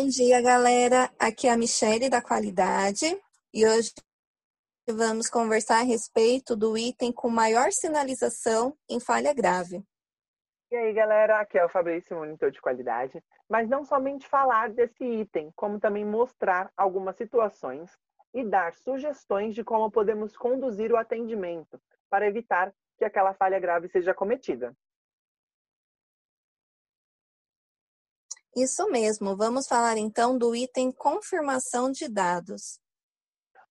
Bom dia, galera. Aqui é a Michelle da Qualidade e hoje vamos conversar a respeito do item com maior sinalização em falha grave. E aí, galera, aqui é o Fabrício, monitor de qualidade. Mas não somente falar desse item, como também mostrar algumas situações e dar sugestões de como podemos conduzir o atendimento para evitar que aquela falha grave seja cometida. Isso mesmo, vamos falar então do item confirmação de dados.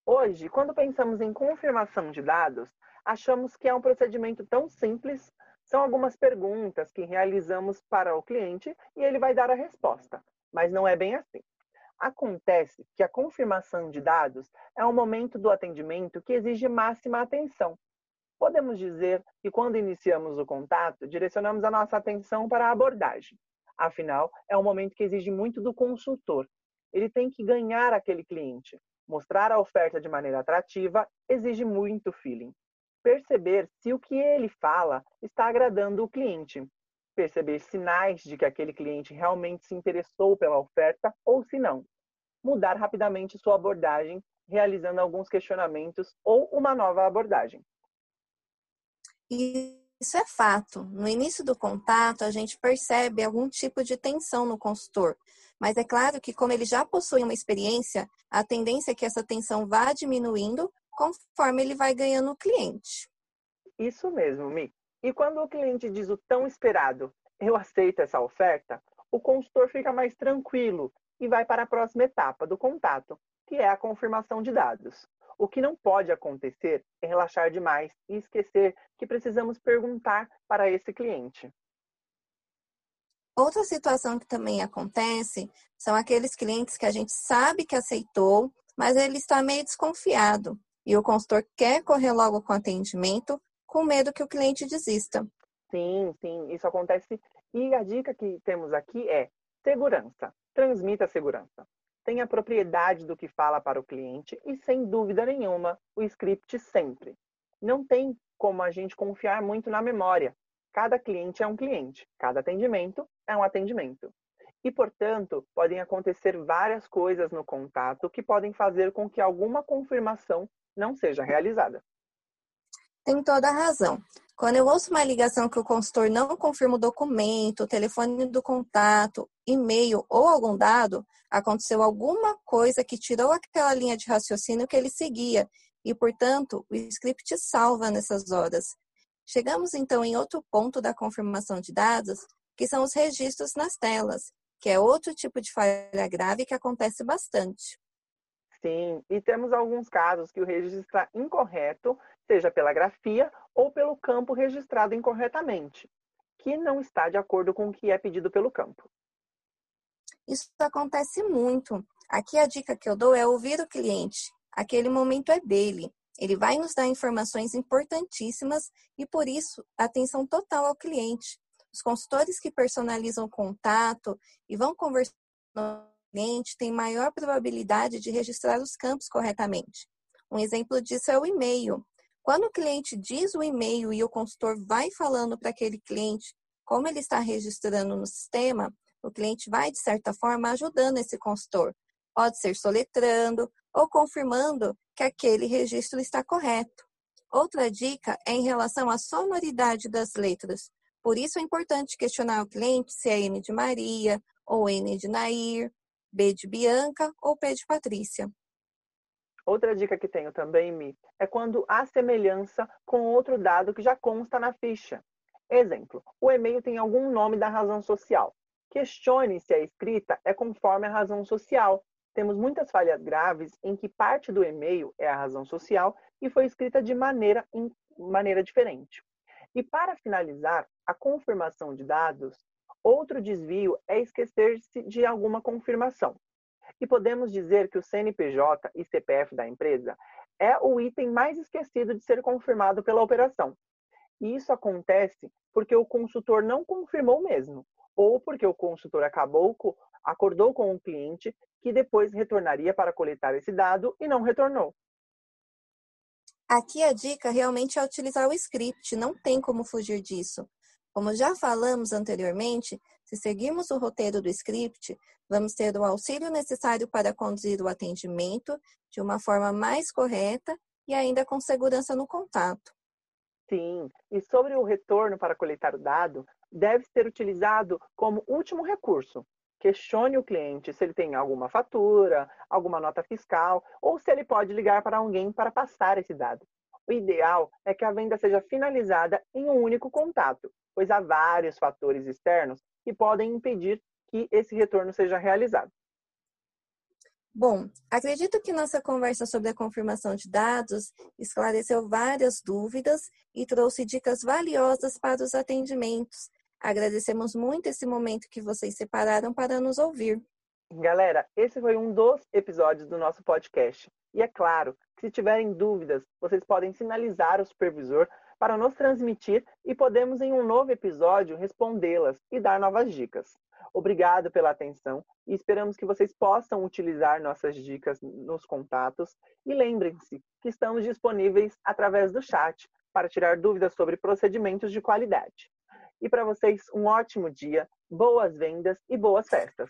Hoje, quando pensamos em confirmação de dados, achamos que é um procedimento tão simples, são algumas perguntas que realizamos para o cliente e ele vai dar a resposta, mas não é bem assim. Acontece que a confirmação de dados é um momento do atendimento que exige máxima atenção. Podemos dizer que quando iniciamos o contato, direcionamos a nossa atenção para a abordagem. Afinal, é um momento que exige muito do consultor. Ele tem que ganhar aquele cliente. Mostrar a oferta de maneira atrativa exige muito feeling. Perceber se o que ele fala está agradando o cliente. Perceber sinais de que aquele cliente realmente se interessou pela oferta ou se não. Mudar rapidamente sua abordagem, realizando alguns questionamentos ou uma nova abordagem. E isso é fato. No início do contato, a gente percebe algum tipo de tensão no consultor. Mas é claro que, como ele já possui uma experiência, a tendência é que essa tensão vá diminuindo conforme ele vai ganhando o cliente. Isso mesmo, Mi. E quando o cliente diz o tão esperado, eu aceito essa oferta, o consultor fica mais tranquilo e vai para a próxima etapa do contato, que é a confirmação de dados. O que não pode acontecer é relaxar demais e esquecer que precisamos perguntar para esse cliente. Outra situação que também acontece são aqueles clientes que a gente sabe que aceitou, mas ele está meio desconfiado e o consultor quer correr logo com o atendimento com medo que o cliente desista. Sim, sim, isso acontece. E a dica que temos aqui é segurança. Transmita segurança tenha propriedade do que fala para o cliente e, sem dúvida nenhuma, o script sempre. Não tem como a gente confiar muito na memória. Cada cliente é um cliente, cada atendimento é um atendimento. E, portanto, podem acontecer várias coisas no contato que podem fazer com que alguma confirmação não seja realizada. Tem toda a razão. Quando eu ouço uma ligação que o consultor não confirma o documento, o telefone do contato, e-mail ou algum dado, aconteceu alguma coisa que tirou aquela linha de raciocínio que ele seguia e, portanto, o script salva nessas horas. Chegamos então em outro ponto da confirmação de dados, que são os registros nas telas, que é outro tipo de falha grave que acontece bastante. Sim, e temos alguns casos que o registro está incorreto, seja pela grafia ou pelo campo registrado incorretamente, que não está de acordo com o que é pedido pelo campo. Isso acontece muito. Aqui a dica que eu dou é ouvir o cliente. Aquele momento é dele. Ele vai nos dar informações importantíssimas e, por isso, atenção total ao cliente. Os consultores que personalizam o contato e vão conversar cliente tem maior probabilidade de registrar os campos corretamente. Um exemplo disso é o e-mail. Quando o cliente diz o e-mail e o consultor vai falando para aquele cliente como ele está registrando no sistema, o cliente vai, de certa forma, ajudando esse consultor. Pode ser soletrando ou confirmando que aquele registro está correto. Outra dica é em relação à sonoridade das letras. Por isso é importante questionar o cliente se é N de Maria ou N de Nair, B de Bianca ou P de Patrícia. Outra dica que tenho também, Mi, é quando há semelhança com outro dado que já consta na ficha. Exemplo, o e-mail tem algum nome da razão social. Questione se a escrita é conforme a razão social. Temos muitas falhas graves em que parte do e-mail é a razão social e foi escrita de maneira, maneira diferente. E para finalizar, a confirmação de dados Outro desvio é esquecer-se de alguma confirmação. E podemos dizer que o CNPJ e CPF da empresa é o item mais esquecido de ser confirmado pela operação. E isso acontece porque o consultor não confirmou mesmo, ou porque o consultor acabou acordou com o cliente que depois retornaria para coletar esse dado e não retornou. Aqui a dica realmente é utilizar o script, não tem como fugir disso. Como já falamos anteriormente, se seguirmos o roteiro do script, vamos ter o auxílio necessário para conduzir o atendimento de uma forma mais correta e ainda com segurança no contato. Sim, e sobre o retorno para coletar o dado, deve ser utilizado como último recurso. Questione o cliente se ele tem alguma fatura, alguma nota fiscal ou se ele pode ligar para alguém para passar esse dado. O ideal é que a venda seja finalizada em um único contato, pois há vários fatores externos que podem impedir que esse retorno seja realizado. Bom, acredito que nossa conversa sobre a confirmação de dados esclareceu várias dúvidas e trouxe dicas valiosas para os atendimentos. Agradecemos muito esse momento que vocês separaram para nos ouvir. Galera, esse foi um dos episódios do nosso podcast. E é claro que se tiverem dúvidas, vocês podem sinalizar ao supervisor para nos transmitir e podemos, em um novo episódio, respondê-las e dar novas dicas. Obrigado pela atenção e esperamos que vocês possam utilizar nossas dicas nos contatos. E lembrem-se que estamos disponíveis através do chat para tirar dúvidas sobre procedimentos de qualidade. E para vocês, um ótimo dia, boas vendas e boas festas!